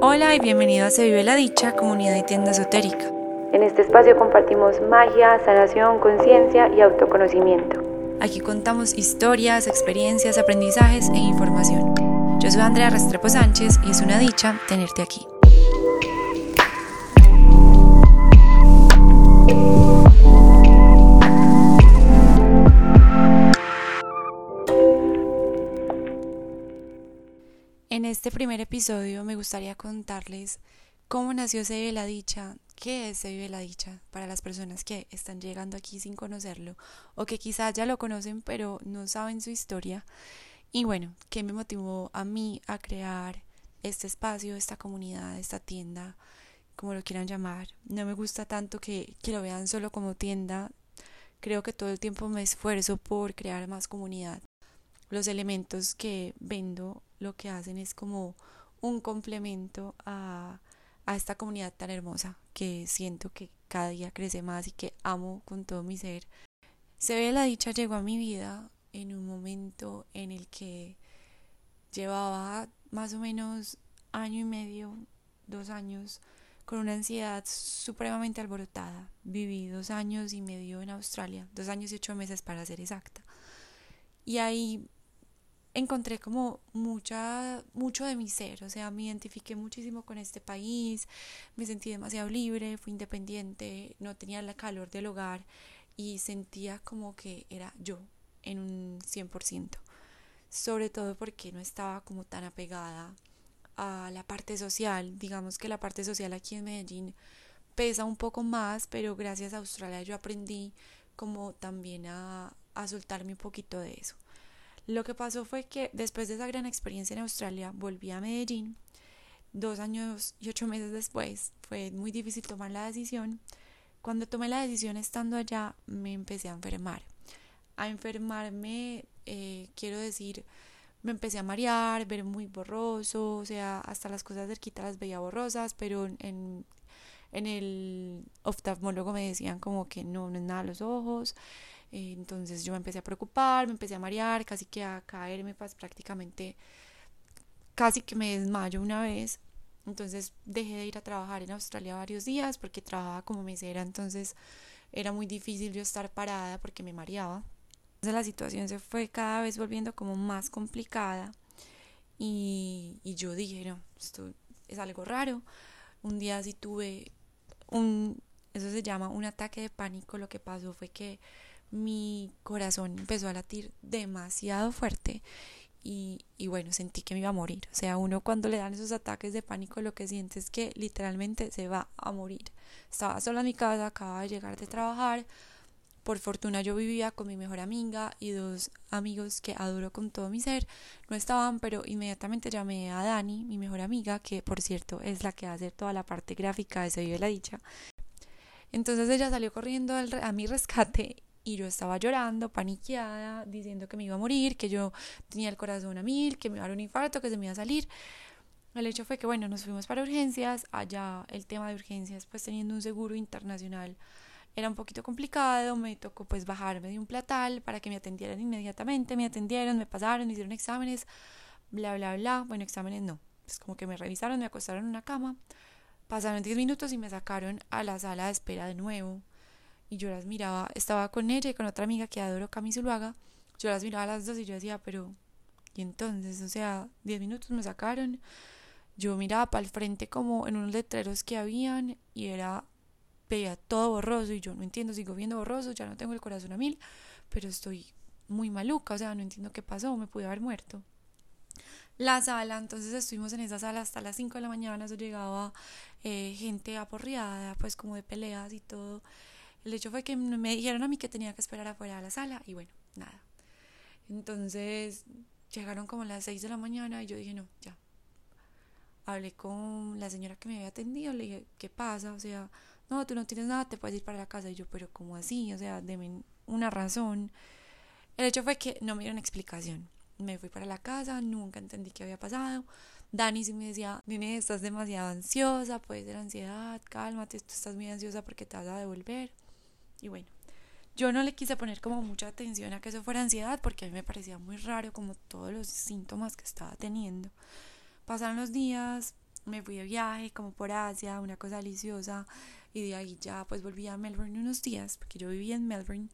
Hola y bienvenido a Se Vive la Dicha, comunidad y tienda esotérica. En este espacio compartimos magia, sanación, conciencia y autoconocimiento. Aquí contamos historias, experiencias, aprendizajes e información. Yo soy Andrea Restrepo Sánchez y es una dicha tenerte aquí. En este primer episodio me gustaría contarles cómo nació Se Vive la Dicha, qué es Se Vive la Dicha para las personas que están llegando aquí sin conocerlo o que quizás ya lo conocen pero no saben su historia. Y bueno, qué me motivó a mí a crear este espacio, esta comunidad, esta tienda, como lo quieran llamar. No me gusta tanto que, que lo vean solo como tienda. Creo que todo el tiempo me esfuerzo por crear más comunidad. Los elementos que vendo lo que hacen es como un complemento a, a esta comunidad tan hermosa que siento que cada día crece más y que amo con todo mi ser. Se ve la dicha llegó a mi vida en un momento en el que llevaba más o menos año y medio, dos años, con una ansiedad supremamente alborotada. Viví dos años y medio en Australia, dos años y ocho meses para ser exacta. Y ahí encontré como mucha, mucho de mi ser, o sea, me identifiqué muchísimo con este país, me sentí demasiado libre, fui independiente, no tenía la calor del hogar y sentía como que era yo en un 100%, sobre todo porque no estaba como tan apegada a la parte social, digamos que la parte social aquí en Medellín pesa un poco más, pero gracias a Australia yo aprendí como también a, a soltarme un poquito de eso. Lo que pasó fue que después de esa gran experiencia en Australia volví a Medellín. Dos años y ocho meses después fue muy difícil tomar la decisión. Cuando tomé la decisión estando allá me empecé a enfermar. A enfermarme, eh, quiero decir, me empecé a marear, ver muy borroso, o sea, hasta las cosas cerquitas las veía borrosas, pero en, en el oftalmólogo me decían como que no, no es nada los ojos. Eh, entonces yo me empecé a preocupar, me empecé a marear, casi que a caerme pues, prácticamente, casi que me desmayo una vez. Entonces dejé de ir a trabajar en Australia varios días porque trabajaba como mesera, entonces era muy difícil yo estar parada porque me mareaba. Entonces la situación se fue cada vez volviendo como más complicada y, y yo dije, no, esto es algo raro. Un día sí tuve un, eso se llama un ataque de pánico. Lo que pasó fue que mi corazón empezó a latir demasiado fuerte y, y, bueno, sentí que me iba a morir. O sea, uno cuando le dan esos ataques de pánico lo que siente es que literalmente se va a morir. Estaba sola en mi casa, acababa de llegar de trabajar. Por fortuna yo vivía con mi mejor amiga y dos amigos que adoro con todo mi ser. No estaban, pero inmediatamente llamé a Dani, mi mejor amiga, que por cierto es la que hace toda la parte gráfica de Se Vive la Dicha. Entonces ella salió corriendo a mi rescate y yo estaba llorando, paniqueada, diciendo que me iba a morir, que yo tenía el corazón a mil, que me iba a dar un infarto, que se me iba a salir. El hecho fue que, bueno, nos fuimos para urgencias, allá el tema de urgencias, pues teniendo un seguro internacional, era un poquito complicado, me tocó pues bajarme de un platal para que me atendieran inmediatamente, me atendieron, me pasaron, me hicieron exámenes, bla, bla, bla, bueno, exámenes no, pues como que me revisaron, me acostaron en una cama, pasaron 10 minutos y me sacaron a la sala de espera de nuevo y yo las miraba, estaba con ella y con otra amiga que adoro, Cami Zuluaga, yo las miraba a las dos y yo decía, pero, y entonces, o sea, diez minutos me sacaron, yo miraba para el frente como en unos letreros que habían y era, veía todo borroso y yo no entiendo, sigo viendo borroso, ya no tengo el corazón a mil, pero estoy muy maluca, o sea, no entiendo qué pasó, me pude haber muerto. La sala, entonces estuvimos en esa sala hasta las 5 de la mañana, eso llegaba eh, gente aporreada, pues como de peleas y todo. El hecho fue que me dijeron a mí que tenía que esperar afuera de la sala y bueno, nada. Entonces llegaron como las 6 de la mañana y yo dije, no, ya. Hablé con la señora que me había atendido, le dije, ¿qué pasa? O sea, no, tú no tienes nada, te puedes ir para la casa. Y yo, pero ¿cómo así? O sea, deme una razón. El hecho fue que no me dieron explicación. Me fui para la casa, nunca entendí qué había pasado. Dani sí me decía, nene, estás demasiado ansiosa, puede ser ansiedad, cálmate, tú estás muy ansiosa porque te vas a devolver. Y bueno, yo no le quise poner como mucha atención a que eso fuera ansiedad porque a mí me parecía muy raro como todos los síntomas que estaba teniendo. Pasaron los días, me fui de viaje como por Asia, una cosa deliciosa, y de ahí ya pues volví a Melbourne unos días, porque yo vivía en Melbourne,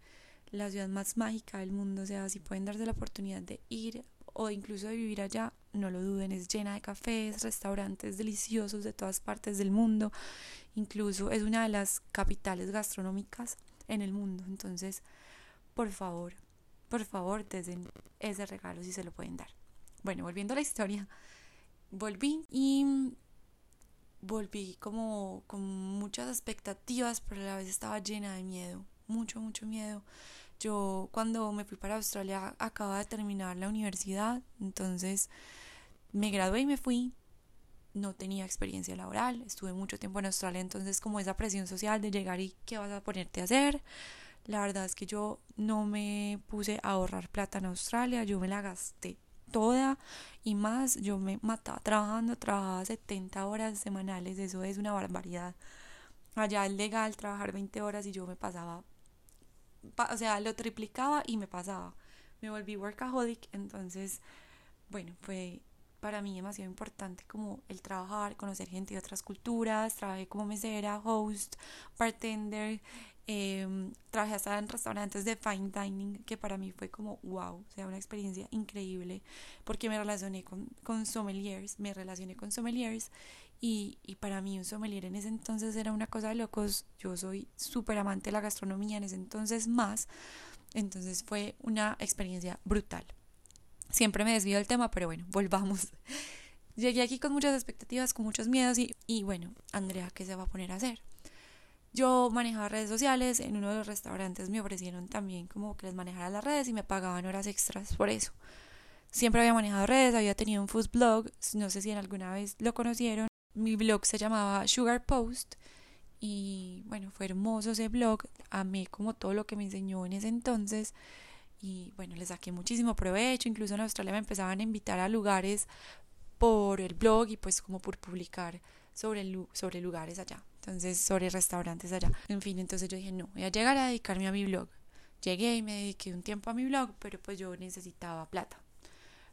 la ciudad más mágica del mundo, o sea, si pueden darse la oportunidad de ir o incluso de vivir allá, no lo duden, es llena de cafés, restaurantes deliciosos de todas partes del mundo, incluso es una de las capitales gastronómicas en el mundo, entonces, por favor, por favor, desde ese regalo si se lo pueden dar. Bueno, volviendo a la historia, volví y volví como con muchas expectativas, pero a la vez estaba llena de miedo, mucho, mucho miedo. Yo cuando me fui para Australia acababa de terminar la universidad, entonces me gradué y me fui. No tenía experiencia laboral, estuve mucho tiempo en Australia, entonces como esa presión social de llegar y qué vas a ponerte a hacer. La verdad es que yo no me puse a ahorrar plata en Australia, yo me la gasté toda y más. Yo me mataba trabajando, trabajaba 70 horas semanales, eso es una barbaridad. Allá es legal trabajar 20 horas y yo me pasaba, o sea, lo triplicaba y me pasaba. Me volví workaholic, entonces, bueno, fue para mí demasiado importante como el trabajar, conocer gente de otras culturas, trabajé como mesera, host, bartender, eh, trabajé hasta en restaurantes de fine dining, que para mí fue como wow, o sea, una experiencia increíble, porque me relacioné con, con sommeliers, me relacioné con sommeliers, y, y para mí un sommelier en ese entonces era una cosa de locos. Yo soy súper amante de la gastronomía en ese entonces más, entonces fue una experiencia brutal. Siempre me desvío del tema, pero bueno, volvamos. Llegué aquí con muchas expectativas, con muchos miedos y, y bueno, Andrea, ¿qué se va a poner a hacer? Yo manejaba redes sociales, en uno de los restaurantes me ofrecieron también como que les manejara las redes y me pagaban horas extras por eso. Siempre había manejado redes, había tenido un food blog, no sé si en alguna vez lo conocieron. Mi blog se llamaba Sugar Post y bueno, fue hermoso ese blog, amé como todo lo que me enseñó en ese entonces y bueno, le saqué muchísimo provecho, incluso en Australia me empezaban a invitar a lugares por el blog y pues como por publicar sobre, sobre lugares allá entonces sobre restaurantes allá. En fin, entonces yo dije, no, voy a llegar a dedicarme a mi blog. Llegué y me dediqué un tiempo a mi blog, pero pues yo necesitaba plata.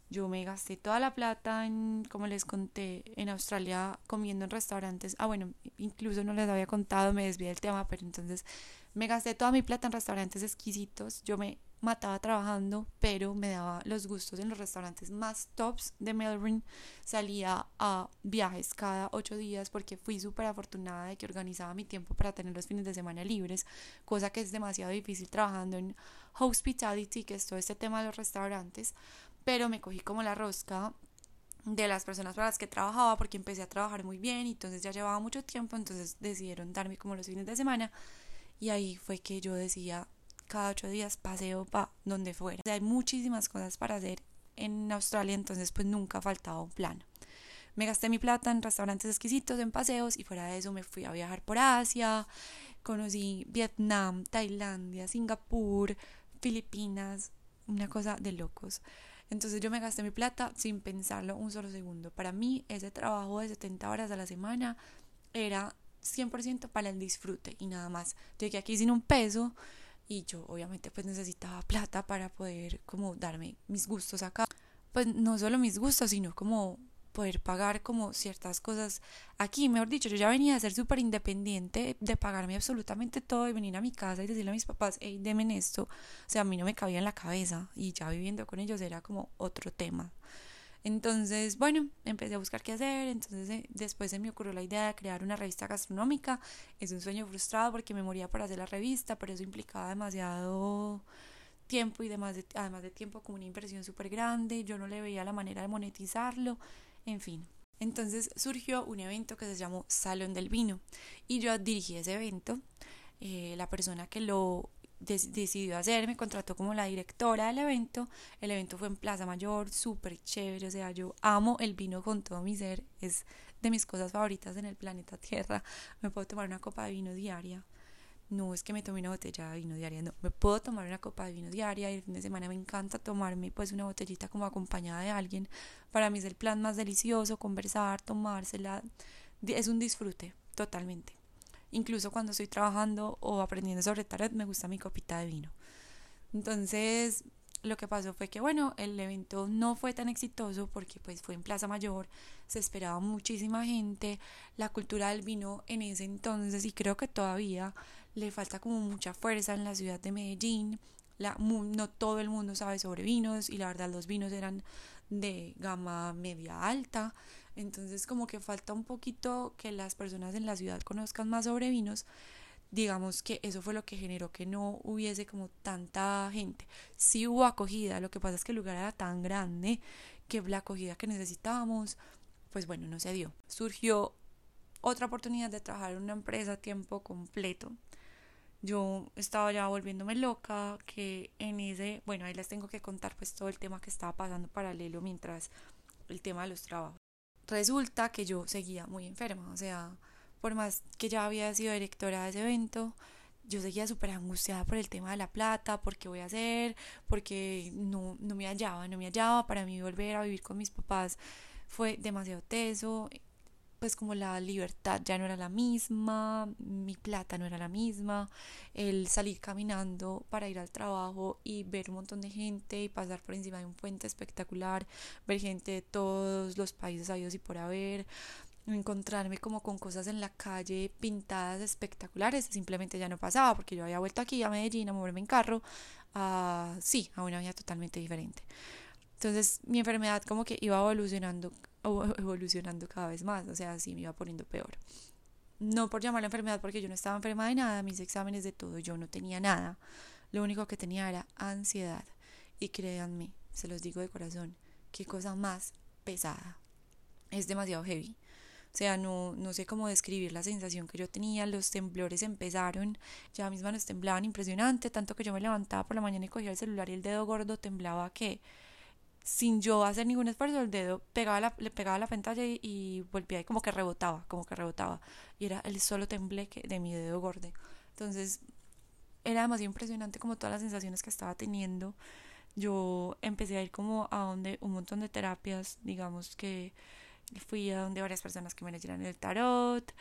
Yo me gasté toda la plata, en, como les conté, en Australia comiendo en restaurantes. Ah, bueno, incluso no les había contado, me desvié del tema, pero entonces me gasté toda mi plata en restaurantes exquisitos. Yo me mataba trabajando, pero me daba los gustos en los restaurantes más tops de Melbourne. Salía a viajes cada ocho días porque fui súper afortunada de que organizaba mi tiempo para tener los fines de semana libres, cosa que es demasiado difícil trabajando en hospitality, que es todo este tema de los restaurantes, pero me cogí como la rosca de las personas para las que trabajaba porque empecé a trabajar muy bien y entonces ya llevaba mucho tiempo, entonces decidieron darme como los fines de semana y ahí fue que yo decía, cada ocho días paseo para donde fuera. hay muchísimas cosas para hacer en Australia, entonces pues nunca faltaba un plan. Me gasté mi plata en restaurantes exquisitos, en paseos y fuera de eso me fui a viajar por Asia, conocí Vietnam, Tailandia, Singapur, Filipinas, una cosa de locos. Entonces yo me gasté mi plata sin pensarlo un solo segundo. Para mí ese trabajo de 70 horas a la semana era 100% para el disfrute y nada más. Llegué aquí sin un peso y yo obviamente pues necesitaba plata para poder como darme mis gustos acá. Pues no solo mis gustos, sino como poder pagar como ciertas cosas aquí, mejor dicho, yo ya venía a ser súper independiente, de pagarme absolutamente todo y venir a mi casa y decirle a mis papás, hey, denme esto, o sea, a mí no me cabía en la cabeza y ya viviendo con ellos era como otro tema. Entonces, bueno, empecé a buscar qué hacer, entonces eh, después se me ocurrió la idea de crear una revista gastronómica. Es un sueño frustrado porque me moría por hacer la revista, pero eso implicaba demasiado tiempo y además de, además de tiempo como una inversión súper grande, yo no le veía la manera de monetizarlo, en fin. Entonces surgió un evento que se llamó Salón del Vino y yo dirigí ese evento. Eh, la persona que lo decidió hacer, me contrató como la directora del evento. El evento fue en Plaza Mayor, súper chévere, o sea, yo amo el vino con todo mi ser, es de mis cosas favoritas en el planeta Tierra. Me puedo tomar una copa de vino diaria. No es que me tome una botella de vino diaria, no, me puedo tomar una copa de vino diaria y el fin de semana me encanta tomarme pues una botellita como acompañada de alguien. Para mí es el plan más delicioso, conversar, tomársela, es un disfrute totalmente. Incluso cuando estoy trabajando o aprendiendo sobre tarot, me gusta mi copita de vino. Entonces, lo que pasó fue que, bueno, el evento no fue tan exitoso porque pues fue en Plaza Mayor, se esperaba muchísima gente, la cultura del vino en ese entonces y creo que todavía le falta como mucha fuerza en la ciudad de Medellín, la, no todo el mundo sabe sobre vinos y la verdad los vinos eran de gama media alta, entonces como que falta un poquito que las personas en la ciudad conozcan más sobre vinos digamos que eso fue lo que generó que no hubiese como tanta gente. Sí hubo acogida, lo que pasa es que el lugar era tan grande que la acogida que necesitábamos, pues bueno, no se dio. Surgió otra oportunidad de trabajar en una empresa a tiempo completo. Yo estaba ya volviéndome loca, que en ese, bueno, ahí les tengo que contar pues todo el tema que estaba pasando paralelo mientras el tema de los trabajos. Resulta que yo seguía muy enferma, o sea, por más que ya había sido directora de ese evento, yo seguía súper angustiada por el tema de la plata, por qué voy a hacer, porque no, no me hallaba, no me hallaba, para mí volver a vivir con mis papás fue demasiado teso, pues como la libertad ya no era la misma, mi plata no era la misma, el salir caminando para ir al trabajo y ver un montón de gente y pasar por encima de un puente espectacular, ver gente de todos los países habidos y por haber, encontrarme como con cosas en la calle pintadas espectaculares, simplemente ya no pasaba porque yo había vuelto aquí a Medellín a moverme en carro, a, sí, a una vida totalmente diferente. Entonces mi enfermedad como que iba evolucionando, evolucionando cada vez más, o sea, sí me iba poniendo peor. No por llamarla enfermedad porque yo no estaba enferma de nada, mis exámenes de todo, yo no tenía nada. Lo único que tenía era ansiedad. Y créanme, se los digo de corazón, qué cosa más pesada. Es demasiado heavy. O sea, no, no sé cómo describir la sensación que yo tenía. Los temblores empezaron, ya mis manos temblaban impresionante, tanto que yo me levantaba por la mañana y cogía el celular y el dedo gordo temblaba que sin yo hacer ningún esfuerzo el dedo pegaba le pegaba la pantalla y, volvía y como que rebotaba, como que rebotaba. Y era el solo tembleque de mi dedo gordo. Entonces era demasiado impresionante como todas las sensaciones que estaba teniendo. Yo empecé a ir como a donde un montón de terapias, digamos que fui a donde varias personas que me leyeron el tarot.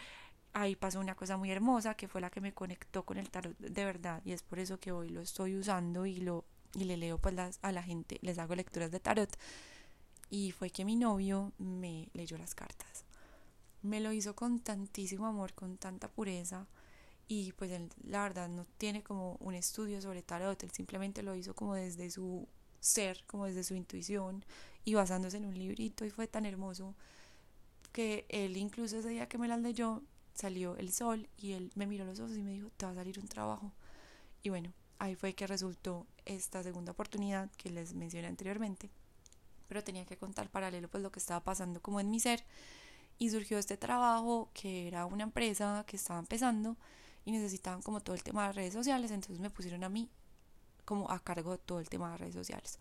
Ahí pasó una cosa muy hermosa que fue la que me conectó con el tarot de verdad y es por eso que hoy lo estoy usando y lo y le leo pues a la gente, les hago lecturas de tarot y fue que mi novio me leyó las cartas. Me lo hizo con tantísimo amor, con tanta pureza y pues él la verdad no tiene como un estudio sobre tarot, él simplemente lo hizo como desde su ser, como desde su intuición y basándose en un librito y fue tan hermoso que él incluso ese día que me las leyó salió el sol y él me miró los ojos y me dijo, te va a salir un trabajo. Y bueno, ahí fue que resultó esta segunda oportunidad que les mencioné anteriormente. Pero tenía que contar paralelo pues lo que estaba pasando como en mi ser. Y surgió este trabajo que era una empresa que estaba empezando y necesitaban como todo el tema de redes sociales. Entonces me pusieron a mí como a cargo de todo el tema de redes sociales.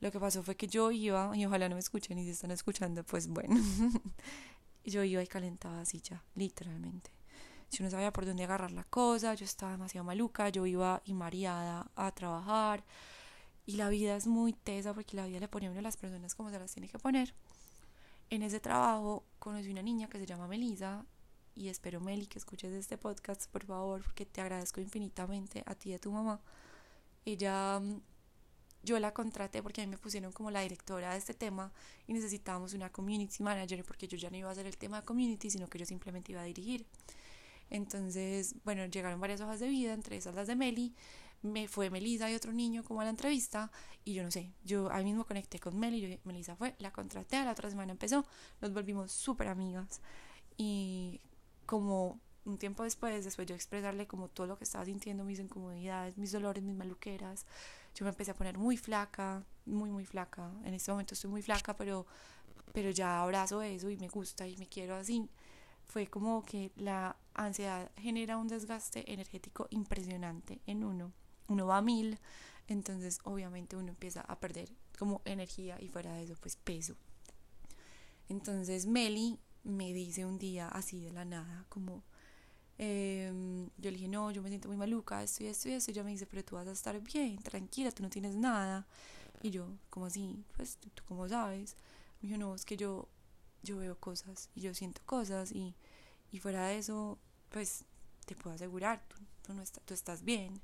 Lo que pasó fue que yo iba, y ojalá no me escuchen y si están escuchando, pues bueno, yo iba y calentaba así ya, literalmente. Yo no sabía por dónde agarrar la cosa, yo estaba demasiado maluca, yo iba y mareada a trabajar. Y la vida es muy tesa porque la vida le pone a uno a las personas como se las tiene que poner. En ese trabajo conocí una niña que se llama Melisa y espero Meli que escuches este podcast por favor porque te agradezco infinitamente a ti y a tu mamá. Ella mm, yo la contraté porque a mí me pusieron como la directora de este tema y necesitábamos una community manager porque yo ya no iba a hacer el tema de community, sino que yo simplemente iba a dirigir. Entonces, bueno, llegaron varias hojas de vida, entre esas las de Meli. Me fue Melisa y otro niño como a la entrevista y yo no sé, yo ahí mismo conecté con Meli, Melisa fue, la contraté, a la otra semana empezó, nos volvimos súper amigas y como un tiempo después, después yo expresarle como todo lo que estaba sintiendo, mis incomodidades, mis dolores, mis maluqueras, yo me empecé a poner muy flaca, muy, muy flaca. En este momento estoy muy flaca, pero, pero ya abrazo eso y me gusta y me quiero así. Fue como que la ansiedad genera un desgaste energético impresionante en uno. Uno va a mil, entonces obviamente uno empieza a perder como energía y fuera de eso pues peso. Entonces Meli me dice un día así de la nada como Em, yo le dije, no, yo me siento muy maluca, esto y esto y esto. Y ella me dice, pero tú vas a estar bien, tranquila, tú no tienes nada. Y yo, como así? Pues tú, tú como sabes. Me dijo, no, es que yo, yo veo cosas y yo siento cosas y, y fuera de eso, pues te puedo asegurar, tú, no tú estás bien.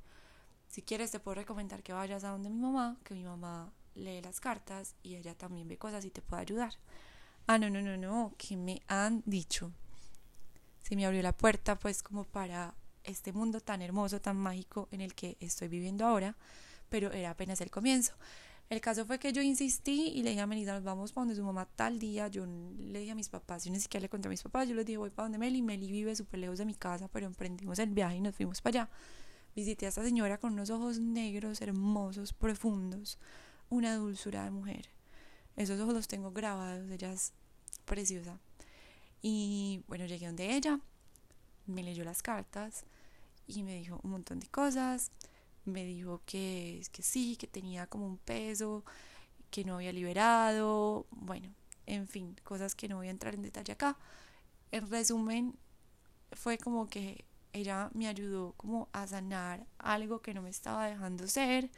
si quieres te puedo recomendar que vayas a donde mi mamá, que mi mamá lee las cartas y ella también ve cosas y te puede ayudar. Ah, no, no, no, no, que me han dicho. Se me abrió la puerta pues como para este mundo tan hermoso, tan mágico en el que estoy viviendo ahora, pero era apenas el comienzo. El caso fue que yo insistí y le dije a Melissa, nos vamos para donde su mamá tal día. Yo le dije a mis papás, yo ni siquiera le conté a mis papás, yo les dije, voy para donde Meli. Meli vive súper lejos de mi casa, pero emprendimos el viaje y nos fuimos para allá. Visité a esta señora con unos ojos negros, hermosos, profundos, una dulzura de mujer. Esos ojos los tengo grabados, ella es preciosa. Y bueno, llegué donde ella, me leyó las cartas y me dijo un montón de cosas me dijo que, que sí, que tenía como un peso, que no había liberado, bueno, en fin, cosas que no voy a entrar en detalle acá. En resumen, fue como que ella me ayudó como a sanar algo que no me estaba dejando ser.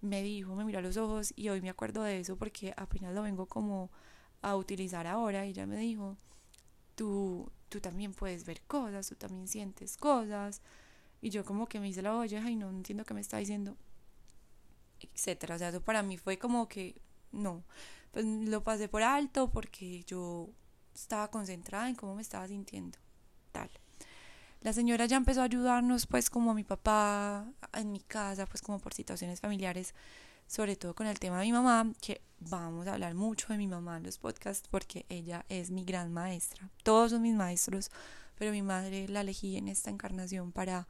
Me dijo, me miró a los ojos y hoy me acuerdo de eso porque apenas lo vengo como a utilizar ahora y ella me dijo, tú, tú también puedes ver cosas, tú también sientes cosas, y yo como que me hice la olla y no entiendo qué me está diciendo, etcétera. O sea, eso para mí fue como que no. Pues lo pasé por alto porque yo estaba concentrada en cómo me estaba sintiendo. Tal. La señora ya empezó a ayudarnos pues como a mi papá en mi casa, pues como por situaciones familiares, sobre todo con el tema de mi mamá, que vamos a hablar mucho de mi mamá en los podcasts porque ella es mi gran maestra. Todos son mis maestros, pero mi madre la elegí en esta encarnación para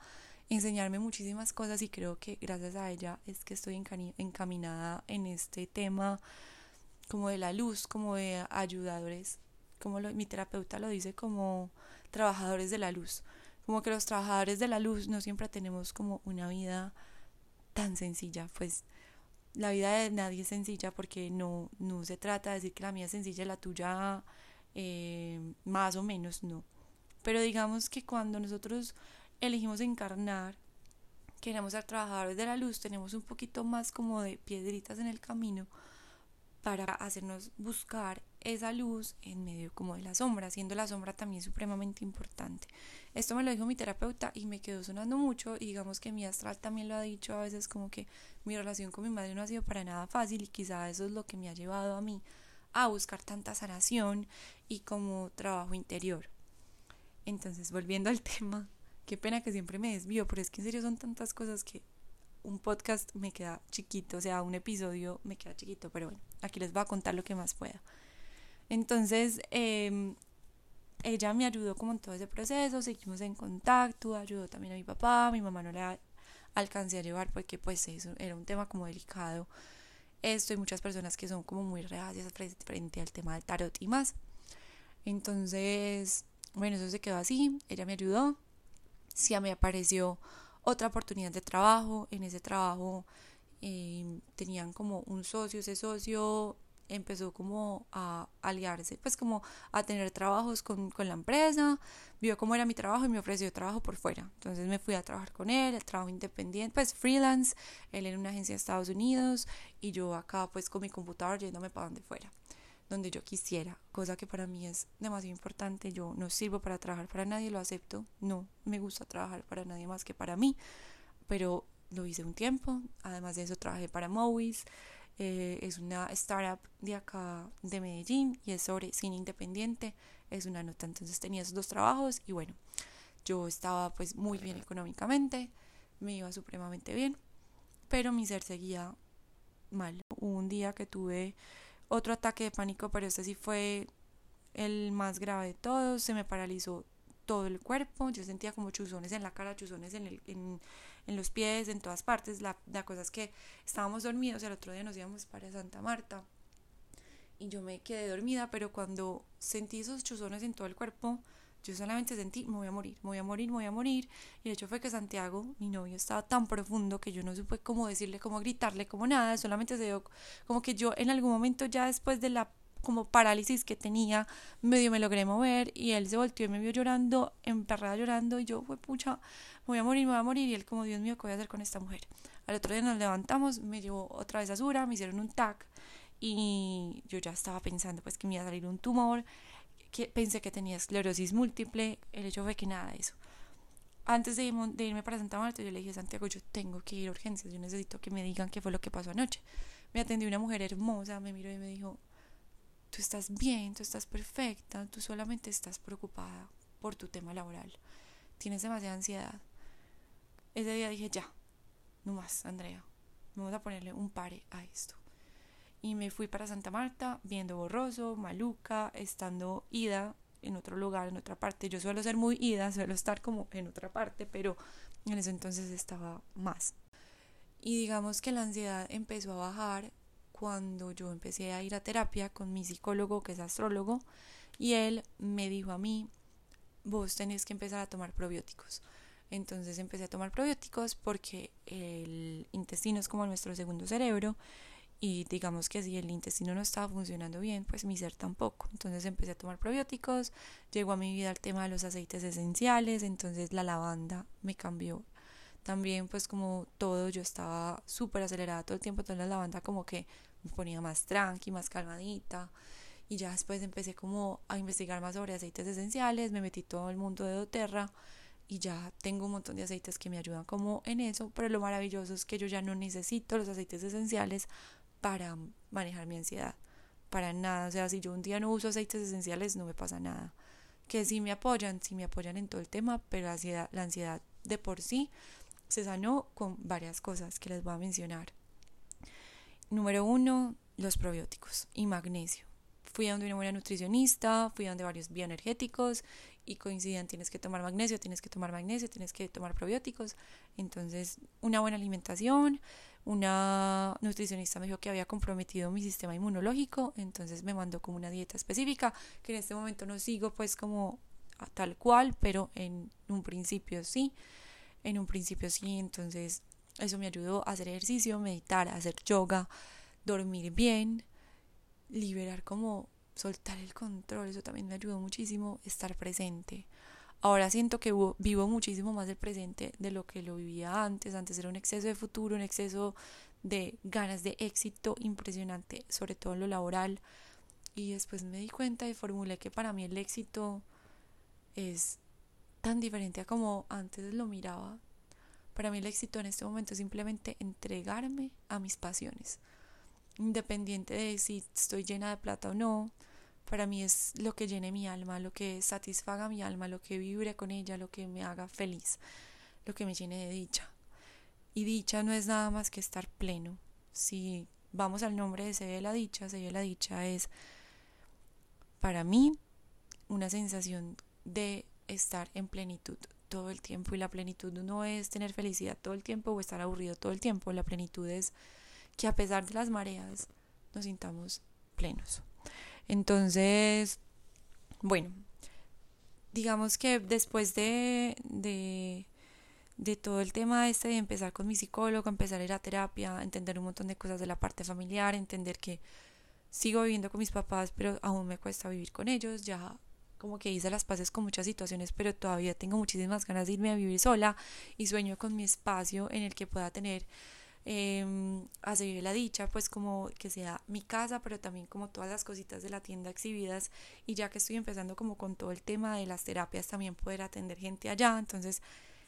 enseñarme muchísimas cosas y creo que gracias a ella es que estoy encaminada en este tema como de la luz, como de ayudadores, como mi terapeuta lo dice, como trabajadores de la luz. Como que los trabajadores de la luz no siempre tenemos como una vida tan sencilla, pues la vida de nadie es sencilla porque no, no se trata de decir que la mía es sencilla y la tuya eh, más o menos, no. Pero digamos que cuando nosotros elegimos encarnar, queremos ser trabajadores de la luz, tenemos un poquito más como de piedritas en el camino para hacernos buscar esa luz en medio como de la sombra, siendo la sombra también supremamente importante. Esto me lo dijo mi terapeuta y me quedó sonando mucho y digamos que mi astral también lo ha dicho a veces como que mi relación con mi madre no ha sido para nada fácil y quizá eso es lo que me ha llevado a mí a buscar tanta sanación y como trabajo interior. Entonces, volviendo al tema, qué pena que siempre me desvío, pero es que en serio son tantas cosas que un podcast me queda chiquito, o sea, un episodio me queda chiquito, pero bueno, aquí les voy a contar lo que más pueda. Entonces, em, ella me ayudó como en todo ese proceso, seguimos en contacto, ayudó también a mi papá, mi mamá no le alcancé a llevar porque pues eso era un tema como delicado. Esto hay muchas personas que son como muy reacias frente al tema del tarot y más. Entonces, bueno, eso se quedó así, ella me ayudó, sí me apareció otra oportunidad de trabajo, en ese trabajo em, tenían como un socio, ese socio empezó como a aliarse, pues como a tener trabajos con, con, la empresa, vio cómo era mi trabajo y me ofreció trabajo por fuera. Entonces me fui a trabajar con él, el trabajo independiente, pues freelance, él en una agencia de Estados Unidos y yo acá pues con mi computador yéndome para donde fuera donde yo quisiera, cosa que para mí es demasiado importante. Yo no sirvo para trabajar para nadie, lo acepto. No me gusta trabajar para nadie más que para mí, pero lo hice un tiempo. Además de eso, trabajé para Movies. Eh, es una startup de acá de Medellín y es sobre cine independiente. Es una nota. Entonces tenía esos dos trabajos y bueno, yo estaba pues muy bien económicamente, me iba supremamente bien, pero mi ser seguía mal. Un día que tuve otro ataque de pánico, pero este sí fue el más grave de todos. Se me paralizó todo el cuerpo. Yo sentía como chuzones en la cara, chuzones en, el, en, en los pies, en todas partes. La, la, cosa es que estábamos dormidos. El otro día nos íbamos para Santa Marta. Y yo me quedé dormida, pero cuando sentí esos chuzones en todo el cuerpo, yo solamente sentí, me voy a morir, me voy a morir, me voy a morir. Y de hecho fue que Santiago, mi novio, estaba tan profundo que yo no supe cómo decirle, cómo gritarle, cómo nada. Solamente se dio como que yo en algún momento ya después de la como parálisis que tenía, medio me logré mover y él se volteó y me vio llorando, emperrada llorando y yo, fue pucha, me voy a morir, me voy a morir y él como, Dios mío, ¿qué voy a hacer con esta mujer? Al otro día nos levantamos, me llevó otra vez a Sura, me hicieron un TAC y yo ya estaba pensando pues que me iba a salir un tumor que pensé que tenía esclerosis múltiple, el hecho fue que nada de eso. antes de, irme para Santa Marta, yo le dije, Santiago, yo tengo que ir a urgencias, yo necesito que me digan qué fue lo que pasó anoche. Me atendió una mujer hermosa, me miró y me dijo, tú estás bien, tú estás perfecta, tú solamente estás preocupada por tu tema laboral, tienes demasiada ansiedad. Ese día dije, ya, no más, Andrea, vamos a ponerle un pare a esto. Y me fui para Santa Marta, viendo borroso, maluca, estando ida en otro lugar, en otra parte. Yo suelo ser muy ida, suelo estar como en otra parte, pero en ese entonces estaba más. Y digamos que la ansiedad empezó a bajar cuando yo empecé a ir a terapia con mi psicólogo, que es astrólogo, y él me dijo a mí, vos tenés que empezar a tomar probióticos. Entonces empecé a tomar probióticos porque el intestino es como nuestro segundo cerebro y digamos que si el intestino no estaba funcionando bien, pues mi ser tampoco. Entonces empecé a tomar probióticos, llegó a mi vida el tema de los aceites esenciales, entonces la lavanda me cambió. También pues como todo, yo estaba súper acelerada todo el tiempo, entonces la lavanda como que me ponía más tranqui, más calmadita. Y ya después empecé como a investigar más sobre aceites esenciales, me metí todo el mundo de doTERRA y ya tengo un montón de aceites que me ayudan como en eso, pero lo maravilloso es que yo ya no necesito los aceites esenciales para manejar mi ansiedad. Para nada. O sea, si yo un día no uso aceites esenciales, no me pasa nada. Que sí me apoyan, sí me apoyan en todo el tema, pero la ansiedad, la ansiedad de por sí se sanó con varias cosas que les voy a mencionar. Número uno, los probióticos y magnesio. Fui a donde una buena nutricionista, fui a donde varios bioenergéticos y coincidían, tienes que tomar magnesio, tienes que tomar magnesio, tienes que tomar probióticos. Entonces, una buena alimentación, una nutricionista me dijo que había comprometido mi sistema inmunológico, entonces me mandó como una dieta específica, que en este momento no sigo pues como tal cual, pero en un principio sí, en un principio sí, entonces eso me ayudó a hacer ejercicio, meditar, hacer yoga, dormir bien, liberar como soltar el control, eso también me ayudó muchísimo, estar presente. Ahora siento que vivo muchísimo más el presente de lo que lo vivía antes. Antes era un exceso de futuro, un exceso de ganas de éxito impresionante, sobre todo en lo laboral. Y después me di cuenta y formulé que para mí el éxito es tan diferente a como antes lo miraba. Para mí el éxito en este momento es simplemente entregarme a mis pasiones. Independiente de si estoy llena de plata o no, para mí es lo que llene mi alma, lo que satisfaga mi alma, lo que vibre con ella, lo que me haga feliz, lo que me llene de dicha. Y dicha no es nada más que estar pleno. Si vamos al nombre de Se ve la dicha, Se ve la dicha es para mí una sensación de estar en plenitud todo el tiempo y la plenitud no es tener felicidad todo el tiempo o estar aburrido todo el tiempo, la plenitud es que a pesar de las mareas nos sintamos plenos. Entonces, bueno, digamos que después de, de, de todo el tema este de empezar con mi psicólogo, empezar a ir a terapia, entender un montón de cosas de la parte familiar, entender que sigo viviendo con mis papás, pero aún me cuesta vivir con ellos, ya como que hice las paces con muchas situaciones, pero todavía tengo muchísimas ganas de irme a vivir sola y sueño con mi espacio en el que pueda tener eh, a seguir la dicha, pues como que sea mi casa, pero también como todas las cositas de la tienda exhibidas. Y ya que estoy empezando como con todo el tema de las terapias, también poder atender gente allá, entonces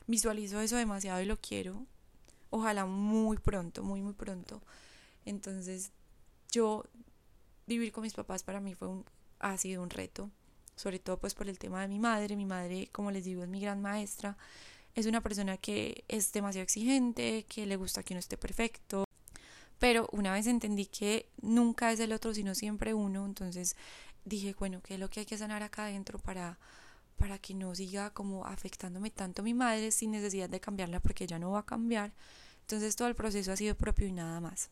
visualizo eso demasiado y lo quiero, ojalá muy pronto, muy muy pronto, entonces yo vivir con mis papás para mí fue ha sido un reto, sobre todo pues por el tema de mi madre, mi madre como les digo es mi gran maestra, es una persona que es demasiado exigente, que le gusta que uno esté perfecto. Pero una vez entendí que nunca es el otro, sino siempre uno, entonces dije, bueno, ¿qué es lo que hay que sanar acá adentro para, para que no siga como afectándome tanto mi madre sin necesidad de cambiarla porque ella no va a cambiar? Entonces todo el proceso ha sido propio y nada más.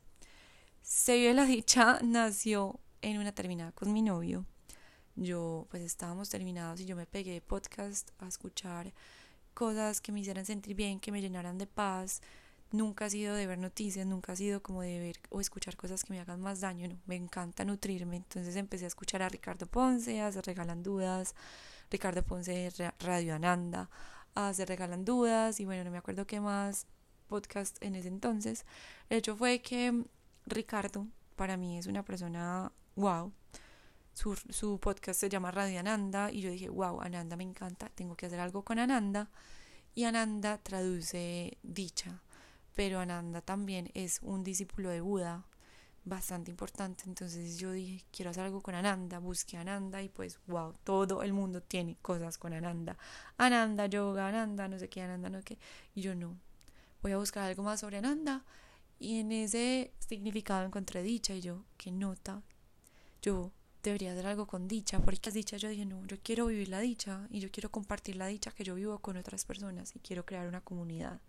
Se vio la dicha nació en una terminada con mi novio. Yo pues estábamos terminados y yo me pegué de podcast a escuchar cosas que me hicieran sentir bien, que me llenaran de paz. Nunca ha sido de ver noticias, nunca ha sido como de ver o escuchar cosas que me hagan más daño, no, me encanta nutrirme. Entonces empecé a escuchar a Ricardo Ponce, a Se Regalan Dudas, Ricardo Ponce Radio Ananda, a Se Regalan Dudas y bueno, no me acuerdo qué más podcast en ese entonces. El hecho fue que Ricardo para mí es una persona wow, su, podcast se llama Radio Ananda y yo dije, wow, Ananda me encanta, tengo que hacer algo con Ananda. Y Ananda traduce dicha, pero Ananda también es un discípulo de Buda bastante importante. Entonces yo dije, quiero hacer algo con Ananda, busqué Ananda y pues, wow, todo el mundo tiene cosas con Ananda. Ananda, yoga, Ananda, no sé qué, Ananda, no sé qué. Y yo no, voy a buscar algo más sobre Ananda. Y en ese significado encontré dicha y yo, qué nota, yo debería hacer algo con dicha, porque las dicha yo dije, no, yo quiero vivir la dicha y yo quiero compartir la dicha que yo vivo con otras personas y quiero crear una comunidad.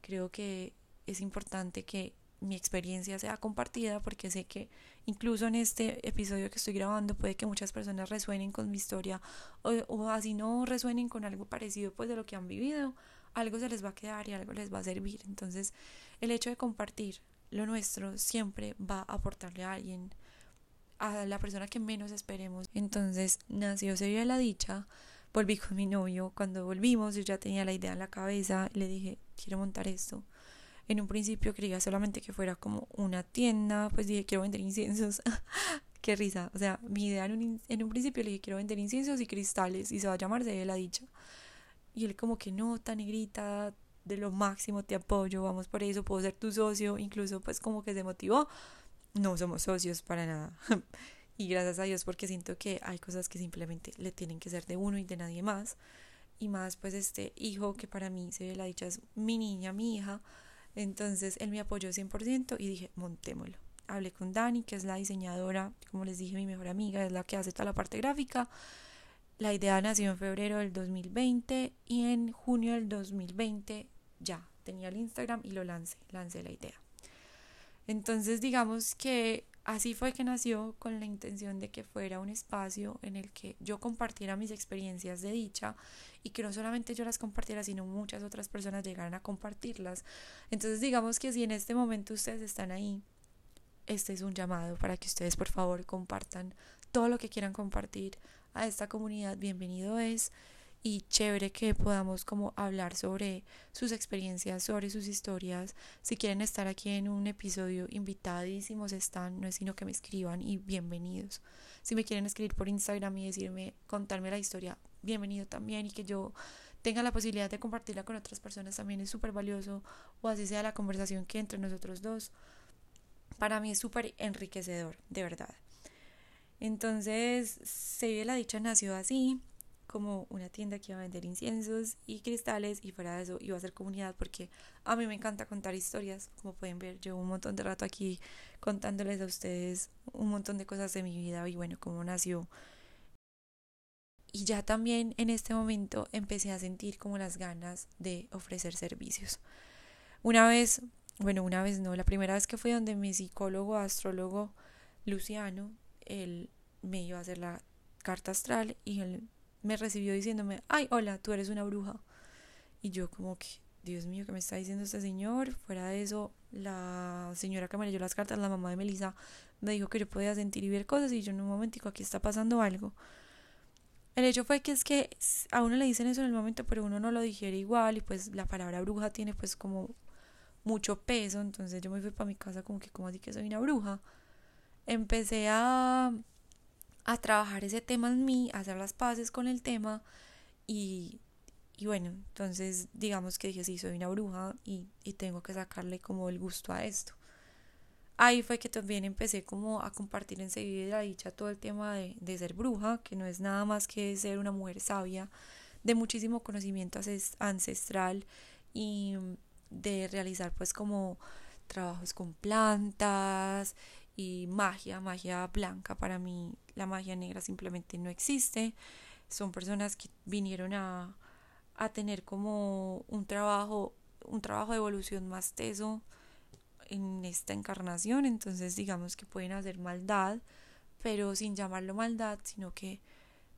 Creo que es importante que mi experiencia sea compartida porque sé que incluso en este episodio que estoy grabando puede que muchas personas resuenen con mi historia o, o, así no resuenen con algo parecido pues de lo que han vivido algo se les va a quedar y algo les va a servir entonces el hecho de compartir lo nuestro siempre va a aportarle a alguien a la persona que menos esperemos entonces nació Se vive la dicha volví con mi novio cuando volvimos yo ya tenía la idea en la cabeza le dije quiero montar esto en un principio quería solamente que fuera como una tienda, pues dije quiero vender inciensos. Qué risa. O sea, mi idea en un, en un principio le dije quiero vender inciensos y cristales y se va a llamar de la dicha. Y él como que no, tan negrita, de lo máximo te apoyo, vamos por eso, puedo ser tu socio, incluso pues como que se motivó. No somos socios para nada. y gracias a Dios porque siento que hay cosas que simplemente le tienen que ser de uno y de nadie más. Y más pues este hijo que para mí se ve la dicha es mi niña, mi hija entonces él me apoyó 100% y dije, montémoslo. Hablé con Dani, que es la diseñadora, como les dije, mi mejor amiga, es la que hace toda la parte gráfica. La idea nació en febrero del 2020 y en junio del 2020 ya tenía el Instagram y lo lancé, lancé la idea. Entonces digamos que Así fue que nació con la intención de que fuera un espacio en el que yo compartiera mis experiencias de dicha y que no solamente yo las compartiera, sino muchas otras personas llegaran a compartirlas. Entonces digamos que si en este momento ustedes están ahí, este es un llamado para que ustedes por favor compartan todo lo que quieran compartir a esta comunidad. Bienvenido es y chévere que podamos como hablar sobre sus experiencias, sobre sus historias. Si quieren estar aquí en un episodio, invitadísimos están, no es sino que me escriban y bienvenidos. Si me quieren escribir por Instagram y decirme, contarme la historia, bienvenido también y que yo tenga la posibilidad de compartirla con otras personas también es súper valioso o así sea la conversación que entre nosotros dos. Para mí es súper enriquecedor, de verdad. Entonces, Se la dicha nació así como una tienda que iba a vender inciensos y cristales y fuera de eso iba a ser comunidad porque a mí me encanta contar historias, como pueden ver, llevo un montón de rato aquí contándoles a ustedes un montón de cosas de mi vida y bueno, cómo nació. Y ya también en este momento empecé a sentir como las ganas de ofrecer servicios. Una vez, bueno, una vez no, la primera vez que fui donde mi psicólogo, astrólogo Luciano, él me iba a hacer la carta astral y él me recibió diciéndome, ay, hola, tú eres una bruja. Y yo como que, Dios mío, ¿qué me está diciendo este señor? Fuera de eso, la señora que me leyó las cartas, la mamá de Melissa, me dijo que yo podía sentir y ver cosas y yo en un momentico aquí está pasando algo. El hecho fue que es que a uno le dicen eso en el momento, pero uno no lo digiere igual y pues la palabra bruja tiene pues como mucho peso, entonces yo me fui para mi casa como que como así que soy una bruja. Empecé a a trabajar ese tema en mí, a hacer las paces con el tema y, y bueno, entonces digamos que dije, sí, soy una bruja y, y tengo que sacarle como el gusto a esto. Ahí fue que también empecé como a compartir en seguida dicha todo el tema de, de ser bruja, que no es nada más que ser una mujer sabia, de muchísimo conocimiento ancestral y de realizar pues como trabajos con plantas y magia, magia blanca. Para mí la magia negra simplemente no existe. Son personas que vinieron a, a tener como un trabajo, un trabajo de evolución más teso en esta encarnación. Entonces digamos que pueden hacer maldad, pero sin llamarlo maldad, sino que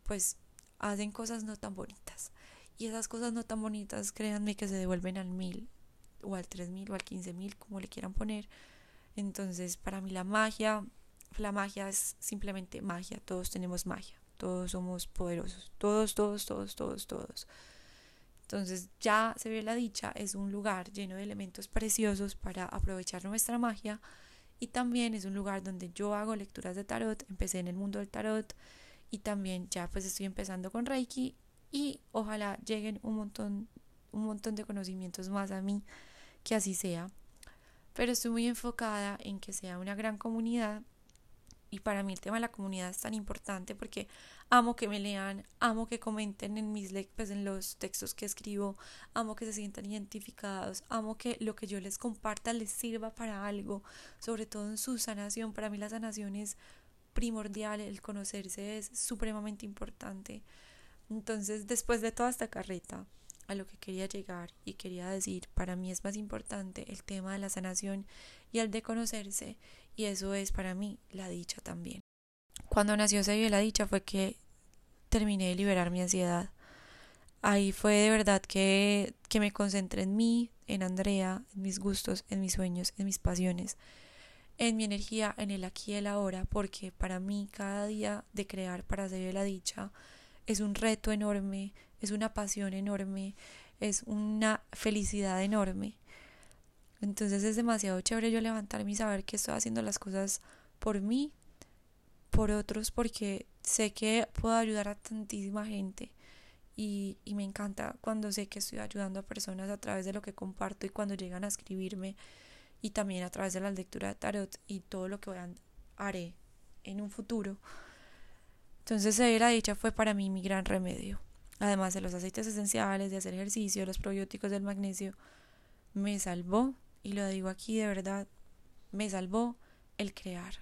pues hacen cosas no tan bonitas. Y esas cosas no tan bonitas, créanme que se devuelven al mil, o al tres mil, o al quince mil, como le quieran poner entonces, para mí la magia, la magia es simplemente magia, todos tenemos magia, todos somos poderosos, todos, todos, todos, todos, todos. Entonces ya se ve la dicha, es un lugar lleno de elementos preciosos para aprovechar nuestra magia. Y también es un lugar donde yo hago lecturas de tarot, empecé en el mundo del tarot. Y también ya pues estoy empezando con Reiki. Y ojalá lleguen un montón un montón de conocimientos más a mí, que así sea. Pero estoy muy enfocada en que sea una gran comunidad y para mí el tema de la comunidad es tan importante porque amo que me lean, amo que comenten en mis pues, en los textos que escribo, amo que se sientan identificados, amo que lo que yo les comparta les sirva para algo, sobre todo en su sanación. Para mí la sanación es primordial, el conocerse es supremamente importante. Entonces, después de toda esta carreta, a lo que quería llegar y quería decir, para mí es más importante el tema de la sanación y el de conocerse, y eso es para mí la dicha también. Cuando nació Se la dicha fue que terminé de liberar mi ansiedad. Ahí fue de verdad que, que me concentré en mí, en Andrea, en mis gustos, en mis sueños, en mis pasiones, en mi energía, en el aquí y el ahora, porque para mí cada día de crear para Se la dicha es un reto enorme, es una pasión enorme, es una felicidad enorme. Entonces es demasiado chévere yo levantarme y saber que estoy haciendo las cosas por mí, por otros, porque sé que puedo ayudar a tantísima gente. Y, y, me encanta cuando sé que estoy ayudando a personas a través de lo que comparto y cuando llegan a escribirme y también a través de la lectura de tarot y todo lo que haré en un futuro. Entonces, la dicha fue para mí mi gran remedio además de los aceites esenciales, de hacer ejercicio, los probióticos del magnesio, me salvó, y lo digo aquí de verdad, me salvó el crear.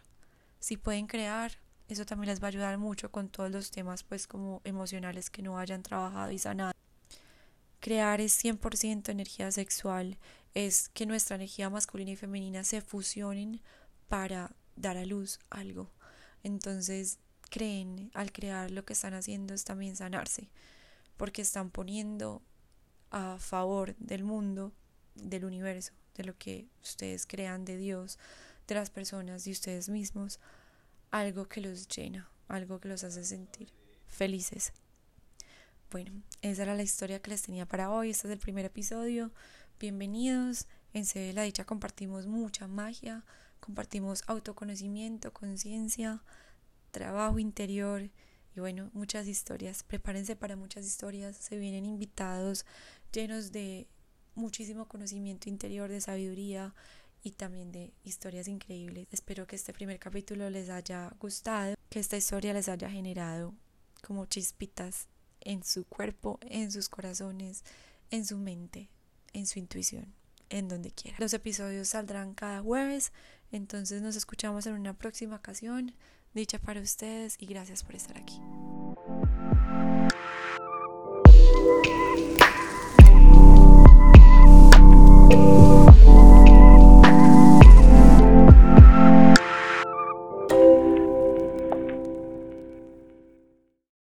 Si pueden crear, eso también les va a ayudar mucho con todos los temas pues como emocionales que no hayan trabajado y sanado. Crear es 100% energía sexual, es que nuestra energía masculina y femenina se fusionen para dar a luz algo. Entonces, creen, al crear lo que están haciendo es también sanarse porque están poniendo a favor del mundo, del universo, de lo que ustedes crean de Dios, de las personas, de ustedes mismos, algo que los llena, algo que los hace sentir felices. Bueno, esa era la historia que les tenía para hoy. Este es el primer episodio. Bienvenidos. En Se la Dicha compartimos mucha magia, compartimos autoconocimiento, conciencia, trabajo interior y bueno, muchas historias. Prepárense para muchas historias. Se vienen invitados llenos de muchísimo conocimiento interior, de sabiduría y también de historias increíbles. Espero que este primer capítulo les haya gustado, que esta historia les haya generado como chispitas en su cuerpo, en sus corazones, en su mente, en su intuición, en donde quiera. Los episodios saldrán cada jueves, entonces nos escuchamos en una próxima ocasión. Dicha para ustedes y gracias por estar aquí.